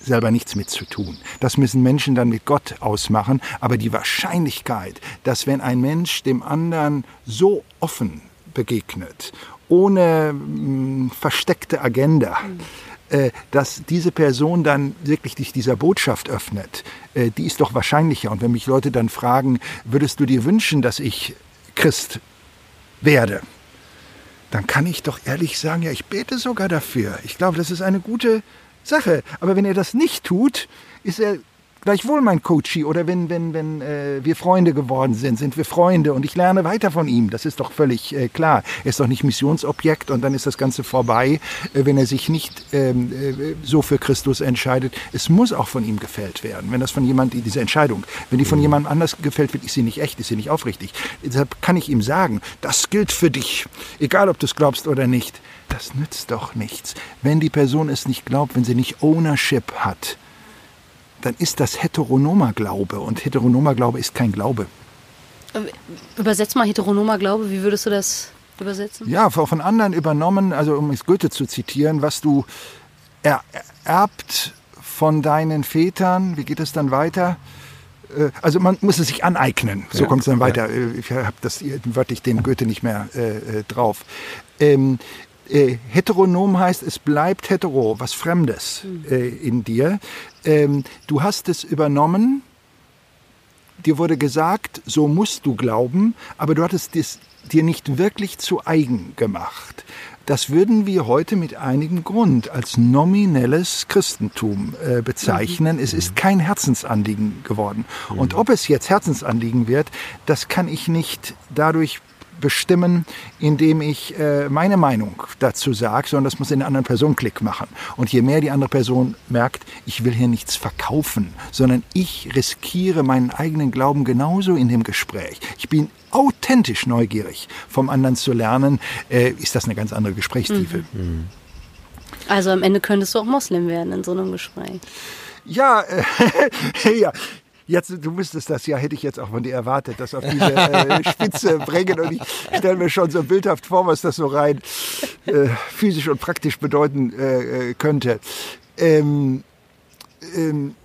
selber nichts mit zu tun. Das müssen Menschen dann mit Gott ausmachen. Aber die Wahrscheinlichkeit, dass wenn ein Mensch dem anderen so offen begegnet, ohne mh, hm, versteckte Agenda, äh, dass diese Person dann wirklich dich dieser Botschaft öffnet, äh, die ist doch wahrscheinlicher. Und wenn mich Leute dann fragen, würdest du dir wünschen, dass ich Christ werde? Dann kann ich doch ehrlich sagen, ja, ich bete sogar dafür. Ich glaube, das ist eine gute Sache. Aber wenn er das nicht tut, ist er gleichwohl mein Coachie oder wenn, wenn, wenn äh, wir Freunde geworden sind, sind wir Freunde und ich lerne weiter von ihm. Das ist doch völlig äh, klar. Er ist doch nicht Missionsobjekt und dann ist das Ganze vorbei, äh, wenn er sich nicht ähm, äh, so für Christus entscheidet. Es muss auch von ihm gefällt werden. Wenn das von jemand, diese Entscheidung, wenn die von jemandem anders gefällt wird, ist sie nicht echt, ist sie nicht aufrichtig. Deshalb kann ich ihm sagen, das gilt für dich, egal ob du es glaubst oder nicht. Das nützt doch nichts. Wenn die Person es nicht glaubt, wenn sie nicht Ownership hat, dann ist das heteronomer Glaube und heteronomer Glaube ist kein Glaube. Übersetz mal heteronomer Glaube, wie würdest du das übersetzen? Ja, von anderen übernommen, also um es Goethe zu zitieren, was du ererbt von deinen Vätern, wie geht es dann weiter? Äh, also man muss es sich aneignen, so ja, kommt es dann weiter. Ja. Äh, ich habe das wörtlich den Goethe nicht mehr äh, äh drauf. Ähm, äh, heteronom heißt, es bleibt hetero, was Fremdes hm. äh, in dir. Ähm, du hast es übernommen, dir wurde gesagt, so musst du glauben, aber du hattest es dir nicht wirklich zu eigen gemacht. Das würden wir heute mit einigem Grund als nominelles Christentum äh, bezeichnen. Mhm. Es ist kein Herzensanliegen geworden. Mhm. Und ob es jetzt Herzensanliegen wird, das kann ich nicht dadurch bestimmen, indem ich äh, meine Meinung dazu sage, sondern das muss in der anderen Person Klick machen. Und je mehr die andere Person merkt, ich will hier nichts verkaufen, sondern ich riskiere meinen eigenen Glauben genauso in dem Gespräch. Ich bin authentisch neugierig, vom anderen zu lernen, äh, ist das eine ganz andere Gesprächstiefe. Mhm. mhm. Also am Ende könntest du auch Moslem werden in so einem Gespräch. Ja, äh, ja, Jetzt, du müsstest das ja, hätte ich jetzt auch von dir erwartet, das auf diese äh, Spitze bringen. Und ich stelle mir schon so bildhaft vor, was das so rein äh, physisch und praktisch bedeuten äh, äh könnte. Ähm, ähm,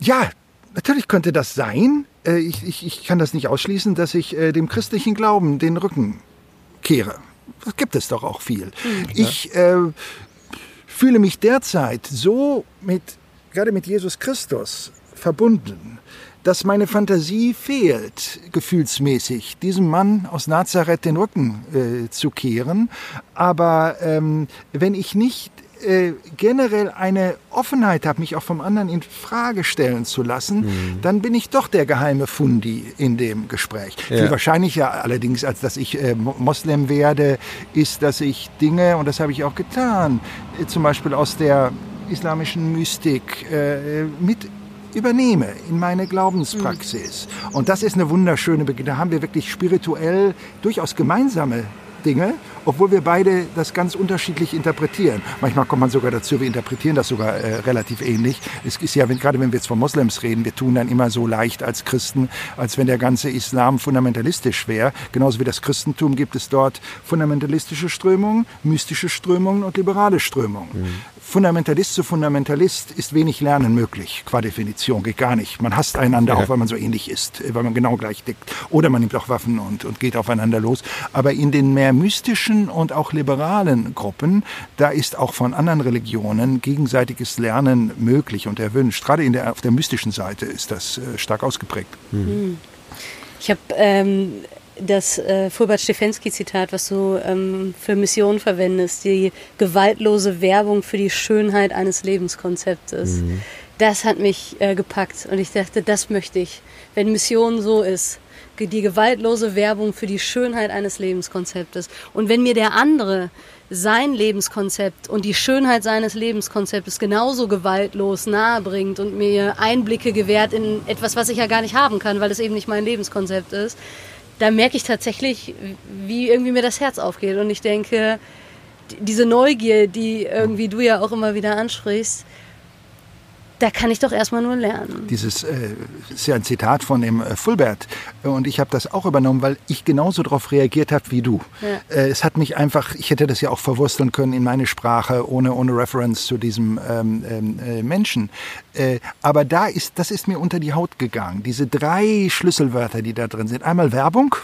ja, natürlich könnte das sein. Äh, ich, ich, ich kann das nicht ausschließen, dass ich äh, dem christlichen Glauben den Rücken kehre. Das gibt es doch auch viel. Mhm. Ich fühle mich derzeit so mit, gerade mit Jesus Christus, verbunden, dass meine Fantasie fehlt, gefühlsmäßig, diesem Mann aus Nazareth den Rücken äh, zu kehren. Aber ähm, wenn ich nicht äh, generell eine Offenheit habe, mich auch vom anderen in Frage stellen zu lassen, mhm. dann bin ich doch der geheime Fundi in dem Gespräch. Ja. Viel wahrscheinlicher allerdings, als dass ich äh, Moslem werde, ist, dass ich Dinge, und das habe ich auch getan, äh, zum Beispiel aus der islamischen Mystik äh, mit übernehme in meine Glaubenspraxis. Mhm. Und das ist eine wunderschöne Begegnung. Da haben wir wirklich spirituell durchaus gemeinsame Dinge, obwohl wir beide das ganz unterschiedlich interpretieren. Manchmal kommt man sogar dazu, wir interpretieren das sogar äh, relativ ähnlich. Es ist ja, wenn, gerade wenn wir jetzt von Moslems reden, wir tun dann immer so leicht als Christen, als wenn der ganze Islam fundamentalistisch wäre. Genauso wie das Christentum gibt es dort fundamentalistische Strömungen, mystische Strömungen und liberale Strömungen. Mhm. Fundamentalist zu Fundamentalist ist wenig Lernen möglich, qua Definition, geht gar nicht. Man hasst einander ja. auch, weil man so ähnlich ist, weil man genau gleich tickt. Oder man nimmt auch Waffen und, und geht aufeinander los. Aber in den mehr mystischen und auch liberalen Gruppen, da ist auch von anderen Religionen gegenseitiges Lernen möglich und erwünscht. Gerade in der, auf der mystischen Seite ist das äh, stark ausgeprägt. Mhm. Ich habe ähm, das äh, Fulbert Stefensky-Zitat, was du ähm, für Missionen verwendest, die gewaltlose Werbung für die Schönheit eines Lebenskonzeptes. Mhm. Das hat mich äh, gepackt und ich dachte, das möchte ich. Wenn Mission so ist, die gewaltlose Werbung für die Schönheit eines Lebenskonzeptes. Und wenn mir der andere sein Lebenskonzept und die Schönheit seines Lebenskonzeptes genauso gewaltlos nahebringt und mir Einblicke gewährt in etwas, was ich ja gar nicht haben kann, weil es eben nicht mein Lebenskonzept ist, da merke ich tatsächlich, wie irgendwie mir das Herz aufgeht. Und ich denke, diese Neugier, die irgendwie du ja auch immer wieder ansprichst, da kann ich doch erstmal nur lernen. Dieses äh, ist ja ein Zitat von dem äh, Fulbert und ich habe das auch übernommen, weil ich genauso darauf reagiert habe wie du. Ja. Äh, es hat mich einfach, ich hätte das ja auch verwursteln können in meine Sprache ohne ohne Reference zu diesem ähm, ähm äh, Menschen. Äh, aber da ist, das ist mir unter die Haut gegangen. Diese drei Schlüsselwörter, die da drin sind. Einmal Werbung.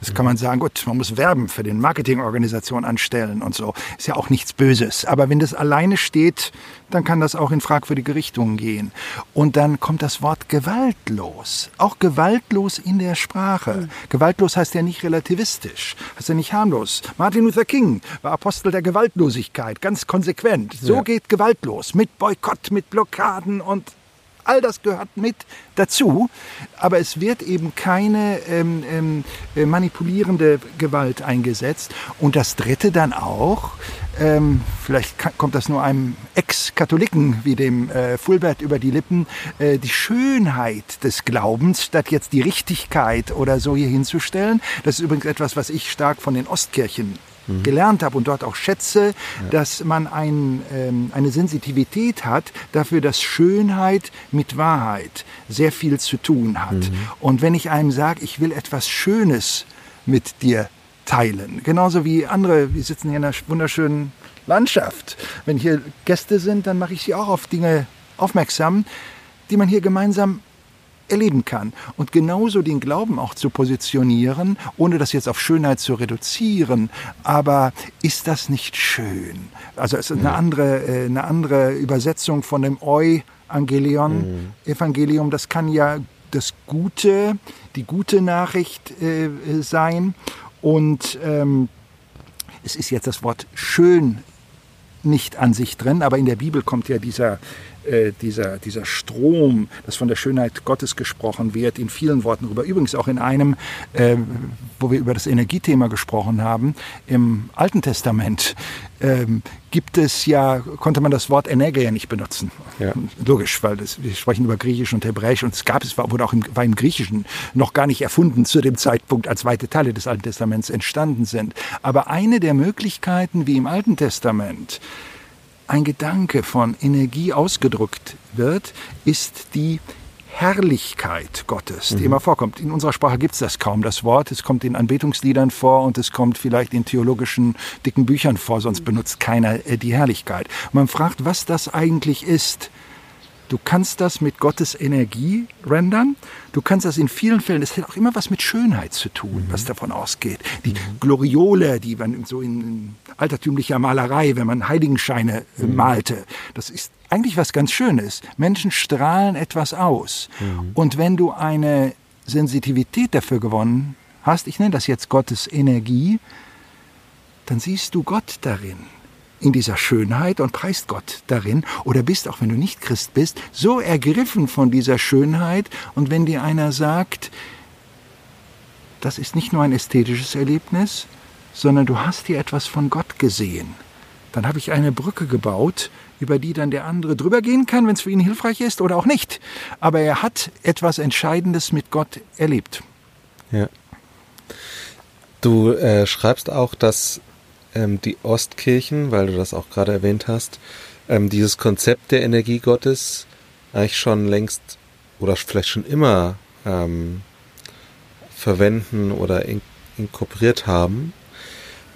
Das kann man sagen, gut, man muss Werben für den Marketingorganisation anstellen und so. Ist ja auch nichts Böses. Aber wenn das alleine steht, dann kann das auch in fragwürdige Richtungen gehen. Und dann kommt das Wort gewaltlos. Auch gewaltlos in der Sprache. Mhm. Gewaltlos heißt ja nicht relativistisch, heißt ja nicht harmlos. Martin Luther King war Apostel der Gewaltlosigkeit, ganz konsequent. So ja. geht gewaltlos. Mit Boykott, mit Blockaden und all das gehört mit dazu, aber es wird eben keine ähm, ähm, äh, manipulierende Gewalt eingesetzt. Und das Dritte dann auch, ähm, vielleicht kommt das nur einem Ex-Katholiken wie dem äh, Fulbert über die Lippen, äh, die Schönheit des Glaubens statt jetzt die Richtigkeit oder so hier hinzustellen. Das ist übrigens etwas, was ich stark von den Ostkirchen mhm. gelernt habe und dort auch schätze, ja. dass man ein, ähm, eine Sensitivität hat dafür, dass Schönheit mit Wahrheit sehr viel zu tun hat. Mhm. Und wenn ich einem sage, ich will etwas Schönes mit dir teilen, genauso wie andere, wir sitzen hier in einer wunderschönen Landschaft. Wenn hier Gäste sind, dann mache ich sie auch auf Dinge aufmerksam, die man hier gemeinsam erleben kann. Und genauso den Glauben auch zu positionieren, ohne das jetzt auf Schönheit zu reduzieren. Aber ist das nicht schön? Also es ist eine andere, äh, eine andere Übersetzung von dem Eu-Angelion, mhm. Evangelium. Das kann ja das Gute, die gute Nachricht äh, sein. Und ähm, es ist jetzt das Wort schön nicht an sich drin, aber in der Bibel kommt ja dieser äh, dieser, dieser Strom, das von der Schönheit Gottes gesprochen wird, in vielen Worten rüber. Übrigens auch in einem, äh, wo wir über das Energiethema gesprochen haben, im Alten Testament ähm, gibt es ja, konnte man das Wort Energie ja nicht benutzen. Ja. Logisch, weil das, wir sprechen über Griechisch und Hebräisch und es gab es, wurde auch im, war im Griechischen noch gar nicht erfunden zu dem Zeitpunkt, als weite Teile des Alten Testaments entstanden sind. Aber eine der Möglichkeiten, wie im Alten Testament, ein Gedanke von Energie ausgedrückt wird, ist die Herrlichkeit Gottes, die mhm. immer vorkommt. In unserer Sprache gibt es das kaum, das Wort. Es kommt in Anbetungsliedern vor und es kommt vielleicht in theologischen dicken Büchern vor, sonst benutzt keiner äh, die Herrlichkeit. man fragt, was das eigentlich ist. Du kannst das mit Gottes Energie rendern. Du kannst das in vielen Fällen, das hat auch immer was mit Schönheit zu tun, mhm. was davon ausgeht. Die mhm. Gloriole, die man so in altertümlicher Malerei, wenn man Heiligenscheine äh, mhm. malte, das ist eigentlich was ganz Schönes. Menschen strahlen etwas aus. Mhm. Und wenn du eine Sensitivität dafür gewonnen hast, ich nenne das jetzt Gottes Energie, dann siehst du Gott darin in dieser Schönheit und preist Gott darin oder bist, auch wenn du nicht Christ bist, so ergriffen von dieser Schönheit und wenn dir einer sagt, das ist nicht nur ein ästhetisches Erlebnis, sondern du hast hier etwas von Gott gesehen, dann habe ich eine Brücke gebaut, über die dann der andere drüber gehen kann, wenn es für ihn hilfreich ist oder auch nicht. Aber er hat etwas Entscheidendes mit Gott erlebt. Ja. Du äh, schreibst auch, dass ähm, die Ostkirchen, weil du das auch gerade erwähnt hast, ähm, dieses Konzept der Energie Gottes eigentlich schon längst oder vielleicht schon immer ähm, verwenden oder in, inkorporiert haben.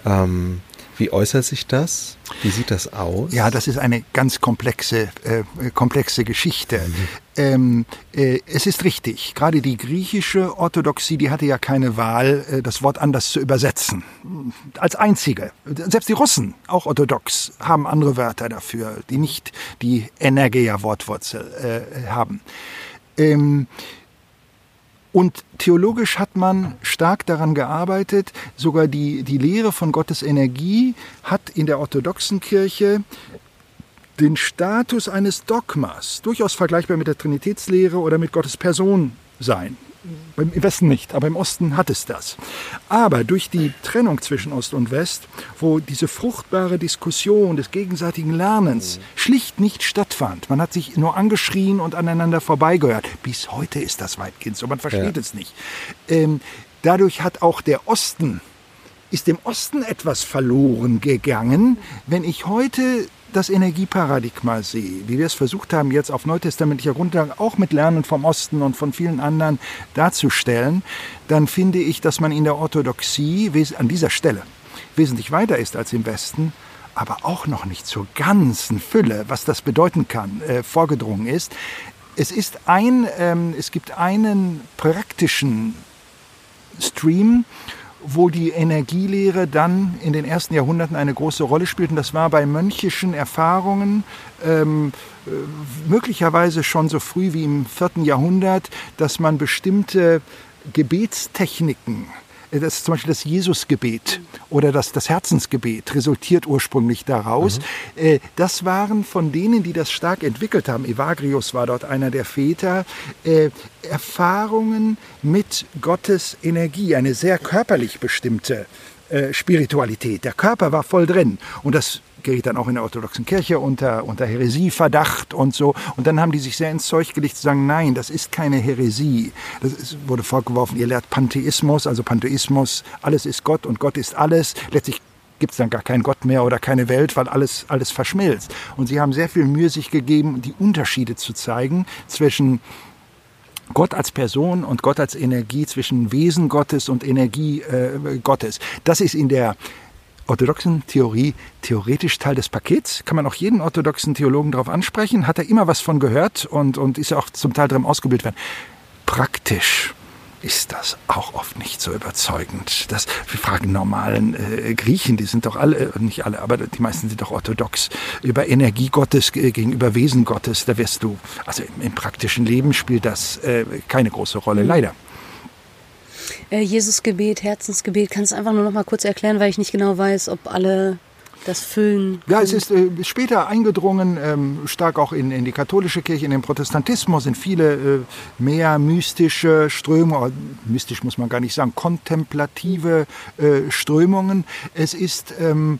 Ähm, wie äußert sich das? Wie sieht das aus? Ja, das ist eine ganz komplexe, äh, komplexe Geschichte. Mhm. Ähm, äh, es ist richtig, gerade die griechische Orthodoxie, die hatte ja keine Wahl, äh, das Wort anders zu übersetzen. Als einzige. Selbst die Russen, auch orthodox, haben andere Wörter dafür, die nicht die Energia-Wortwurzel äh, haben. Ähm, und theologisch hat man stark daran gearbeitet, sogar die, die Lehre von Gottes Energie hat in der orthodoxen Kirche den Status eines Dogmas, durchaus vergleichbar mit der Trinitätslehre oder mit Gottes Person sein. Im Westen nicht, aber im Osten hat es das. Aber durch die Trennung zwischen Ost und West, wo diese fruchtbare Diskussion des gegenseitigen Lernens schlicht nicht stattfand, man hat sich nur angeschrien und aneinander vorbeigehört. Bis heute ist das weitgehend so, man versteht ja. es nicht. Ähm, dadurch hat auch der Osten ist dem Osten etwas verloren gegangen. Wenn ich heute das Energieparadigma sehe, wie wir es versucht haben, jetzt auf neutestamentlicher Grundlage auch mit Lernen vom Osten und von vielen anderen darzustellen, dann finde ich, dass man in der Orthodoxie an dieser Stelle wesentlich weiter ist als im Westen, aber auch noch nicht zur ganzen Fülle, was das bedeuten kann, äh, vorgedrungen ist. Es ist ein, ähm, es gibt einen praktischen Stream, wo die Energielehre dann in den ersten Jahrhunderten eine große Rolle spielt. Und das war bei mönchischen Erfahrungen ähm, äh, möglicherweise schon so früh wie im vierten Jahrhundert, dass man bestimmte Gebetstechniken das ist zum Beispiel das Jesusgebet oder das, das Herzensgebet resultiert ursprünglich daraus. Mhm. Äh, das waren von denen, die das stark entwickelt haben, Evagrius war dort einer der Väter, äh, Erfahrungen mit Gottes Energie, eine sehr körperlich bestimmte äh, Spiritualität. Der Körper war voll drin und das geriet dann auch in der orthodoxen Kirche unter, unter Häresieverdacht und so. Und dann haben die sich sehr ins Zeug gelegt zu sagen, nein, das ist keine Häresie. Das ist, wurde vorgeworfen, ihr lehrt Pantheismus, also Pantheismus, alles ist Gott und Gott ist alles. Letztlich gibt es dann gar keinen Gott mehr oder keine Welt, weil alles, alles verschmilzt. Und sie haben sehr viel Mühe sich gegeben, die Unterschiede zu zeigen zwischen Gott als Person und Gott als Energie, zwischen Wesen Gottes und Energie äh, Gottes. Das ist in der orthodoxen Theorie theoretisch Teil des Pakets. Kann man auch jeden orthodoxen Theologen darauf ansprechen. Hat er immer was von gehört und, und ist ja auch zum Teil darin ausgebildet werden. Praktisch ist das auch oft nicht so überzeugend. Das, wir fragen normalen äh, Griechen, die sind doch alle, äh, nicht alle, aber die meisten sind doch orthodox, über Energie Gottes äh, gegenüber Wesen Gottes, da wirst du, also im, im praktischen Leben spielt das äh, keine große Rolle, leider äh, Jesusgebet, Herzensgebet. Kannst du einfach nur noch mal kurz erklären, weil ich nicht genau weiß, ob alle das füllen. Ja, es ist äh, später eingedrungen, ähm, stark auch in, in die katholische Kirche, in den Protestantismus sind viele äh, mehr mystische Strömungen, mystisch muss man gar nicht sagen, kontemplative äh, Strömungen. Es ist ähm,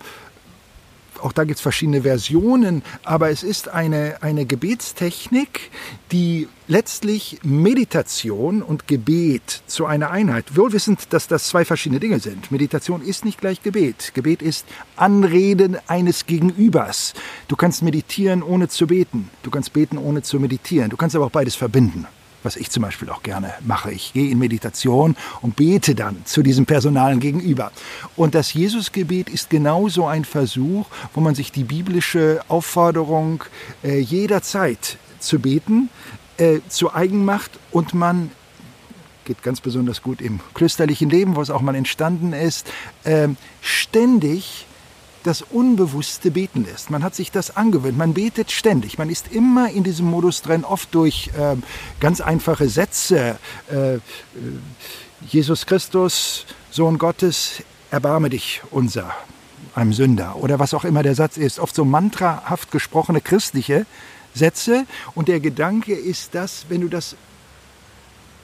auch da gibt es verschiedene Versionen, aber es ist eine, eine Gebetstechnik, die letztlich Meditation und Gebet zu einer Einheit, wohlwissend, dass das zwei verschiedene Dinge sind. Meditation ist nicht gleich Gebet. Gebet ist Anreden eines Gegenübers. Du kannst meditieren, ohne zu beten. Du kannst beten, ohne zu meditieren. Du kannst aber auch beides verbinden was ich zum Beispiel auch gerne mache. Ich gehe in Meditation und bete dann zu diesem Personalen gegenüber. Und das Jesusgebet ist genauso ein Versuch, wo man sich die biblische Aufforderung äh, jederzeit zu beten äh, zu eigen macht und man geht ganz besonders gut im klösterlichen Leben, wo es auch mal entstanden ist, äh, ständig das Unbewusste beten lässt. Man hat sich das angewöhnt. Man betet ständig. Man ist immer in diesem Modus drin, oft durch äh, ganz einfache Sätze. Äh, äh, Jesus Christus, Sohn Gottes, erbarme dich unser, einem Sünder. Oder was auch immer der Satz ist. Oft so mantrahaft gesprochene christliche Sätze. Und der Gedanke ist, dass, wenn du das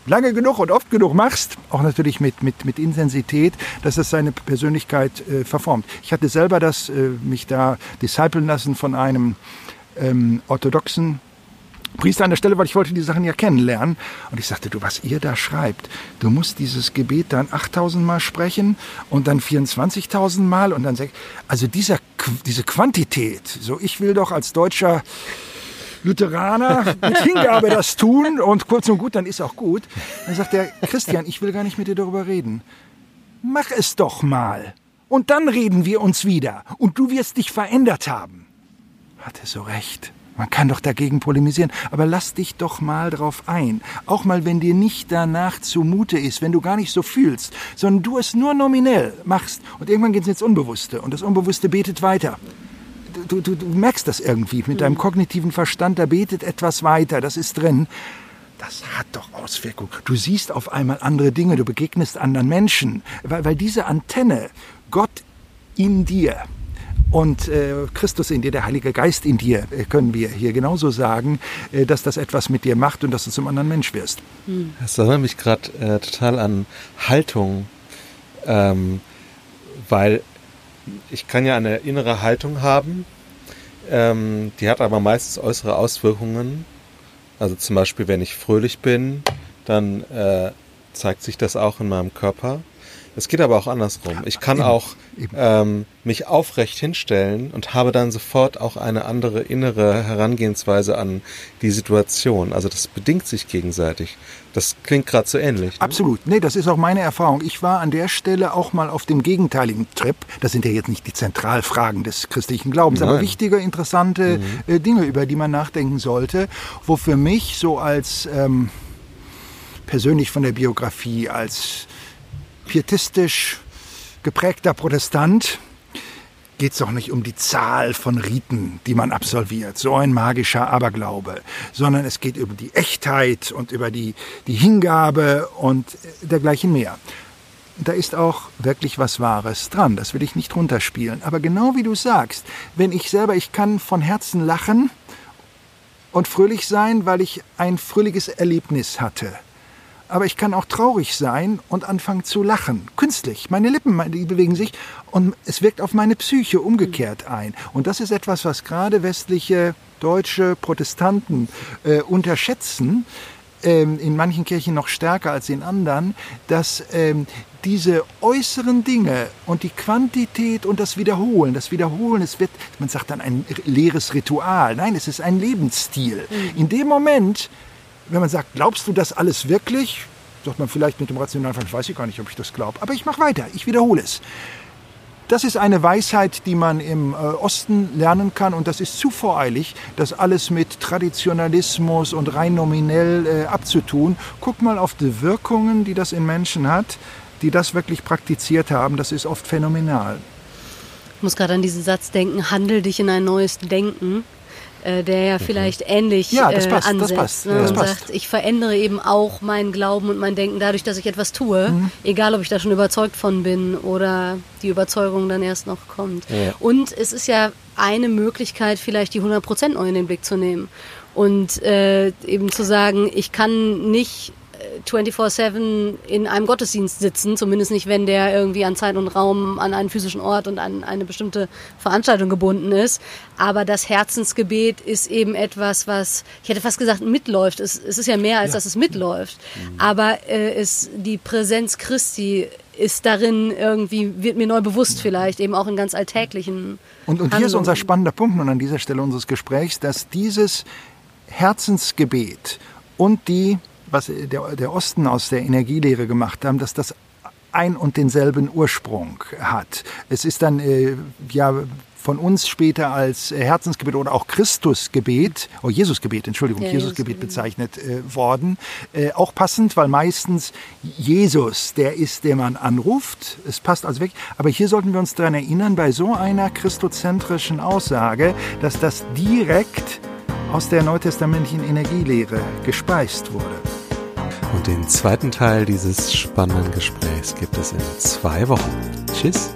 lange genug und oft genug machst, auch natürlich mit, mit, mit Intensität, dass es seine Persönlichkeit äh, verformt. Ich hatte selber das, äh, mich da disciplen lassen von einem ähm, orthodoxen Priester an der Stelle, weil ich wollte die Sachen ja kennenlernen. Und ich sagte, du, was ihr da schreibt, du musst dieses Gebet dann 8000 Mal sprechen und dann 24.000 Mal und dann, also dieser, diese Quantität, so ich will doch als deutscher Lutheraner mit Hingabe das tun und kurz und gut, dann ist auch gut. Dann sagt er, Christian, ich will gar nicht mit dir darüber reden. Mach es doch mal. Und dann reden wir uns wieder. Und du wirst dich verändert haben. Hatte so recht. Man kann doch dagegen polemisieren, aber lass dich doch mal drauf ein. Auch mal, wenn dir nicht danach zumute ist, wenn du gar nicht so fühlst, sondern du es nur nominell machst. Und irgendwann geht es ins Unbewusste und das Unbewusste betet weiter du, du, du merkst das irgendwie mit deinem kognitiven Verstand, da betet etwas weiter, das ist drin. Das hat doch Auswirkungen. Du siehst auf einmal andere Dinge, du begegnest anderen Menschen, weil, weil diese Antenne, Gott in dir, und äh, Christus in dir, der Heilige Geist in dir, äh, können wir hier genauso sagen, äh, dass das etwas mit dir macht und dass du zum anderen Mensch wirst. Das erinnert mich gerade äh, total an Haltung, ähm, weil ich kann ja eine innere Haltung haben, ähm, die hat aber meistens äußere Auswirkungen. Also zum Beispiel, wenn ich fröhlich bin, dann äh, zeigt sich das auch in meinem Körper. Es geht aber auch andersrum. Ich kann auch ähm, mich aufrecht hinstellen und habe dann sofort auch eine andere innere Herangehensweise an die Situation. Also das bedingt sich gegenseitig. Das klingt gerade so ähnlich. Ne? Absolut. Nee, das ist auch meine Erfahrung. Ich war an der Stelle auch mal auf dem gegenteiligen Trip. Das sind ja jetzt nicht die Zentralfragen des christlichen Glaubens, Nein. aber wichtige, interessante mhm. äh, Dinge, über die man nachdenken sollte, wo für mich so als ähm, persönlich von der Biografie als pietistisch geprägter Protestant. Geht es doch nicht um die Zahl von Riten, die man absolviert, so ein magischer Aberglaube, sondern es geht über die Echtheit und über die, die Hingabe und dergleichen mehr. Da ist auch wirklich was Wahres dran, das will ich nicht runterspielen. Aber genau wie du sagst, wenn ich selber, ich kann von Herzen lachen und fröhlich sein, weil ich ein fröhliches Erlebnis hatte aber ich kann auch traurig sein und anfangen zu lachen. Künstlich. Meine Lippen die bewegen sich und es wirkt auf meine Psyche umgekehrt ein. Und das ist etwas, was gerade westliche deutsche Protestanten äh, unterschätzen, ähm, in manchen Kirchen noch stärker als in anderen, dass ähm, diese äußeren Dinge und die Quantität und das Wiederholen, das Wiederholen, es wird, man sagt dann ein leeres Ritual. Nein, es ist ein Lebensstil. Mhm. In dem Moment, wenn man sagt, glaubst du das alles wirklich? Sagt man vielleicht mit dem rationalen Verstand, weiß ich gar nicht, ob ich das glaube. Aber ich mache weiter, ich wiederhole es. Das ist eine Weisheit, die man im äh, Osten lernen kann und das ist zu voreilig, das alles mit Traditionalismus und rein nominell äh, abzutun. Guck mal auf die Wirkungen, die das in Menschen hat, die das wirklich praktiziert haben. Das ist oft phänomenal. Ich muss gerade an diesen Satz denken, handel dich in ein neues Denken. Äh, der ja mhm. vielleicht ähnlich ja, das äh, passt, ansetzt. Das passt, ne? das und passt. sagt, ich verändere eben auch meinen Glauben und mein Denken dadurch, dass ich etwas tue, mhm. egal ob ich da schon überzeugt von bin oder die Überzeugung dann erst noch kommt. Ja. Und es ist ja eine Möglichkeit, vielleicht die 100% neu in den Blick zu nehmen und äh, eben zu sagen, ich kann nicht 24-7 in einem Gottesdienst sitzen, zumindest nicht, wenn der irgendwie an Zeit und Raum, an einen physischen Ort und an eine bestimmte Veranstaltung gebunden ist. Aber das Herzensgebet ist eben etwas, was, ich hätte fast gesagt, mitläuft. Es, es ist ja mehr, als ja. dass es mitläuft. Mhm. Aber äh, es, die Präsenz Christi ist darin irgendwie, wird mir neu bewusst vielleicht, eben auch in ganz alltäglichen. Und, und hier ist unser spannender Punkt und an dieser Stelle unseres Gesprächs, dass dieses Herzensgebet und die was der, der Osten aus der Energielehre gemacht haben, dass das ein und denselben Ursprung hat. Es ist dann äh, ja von uns später als Herzensgebet oder auch Christusgebet, oh Jesusgebet, Entschuldigung, ja, Jesusgebet Jesus. bezeichnet äh, worden. Äh, auch passend, weil meistens Jesus der ist, der man anruft. Es passt also weg. Aber hier sollten wir uns daran erinnern, bei so einer christozentrischen Aussage, dass das direkt aus der neutestamentlichen Energielehre gespeist wurde. Und den zweiten Teil dieses spannenden Gesprächs gibt es in zwei Wochen. Tschüss.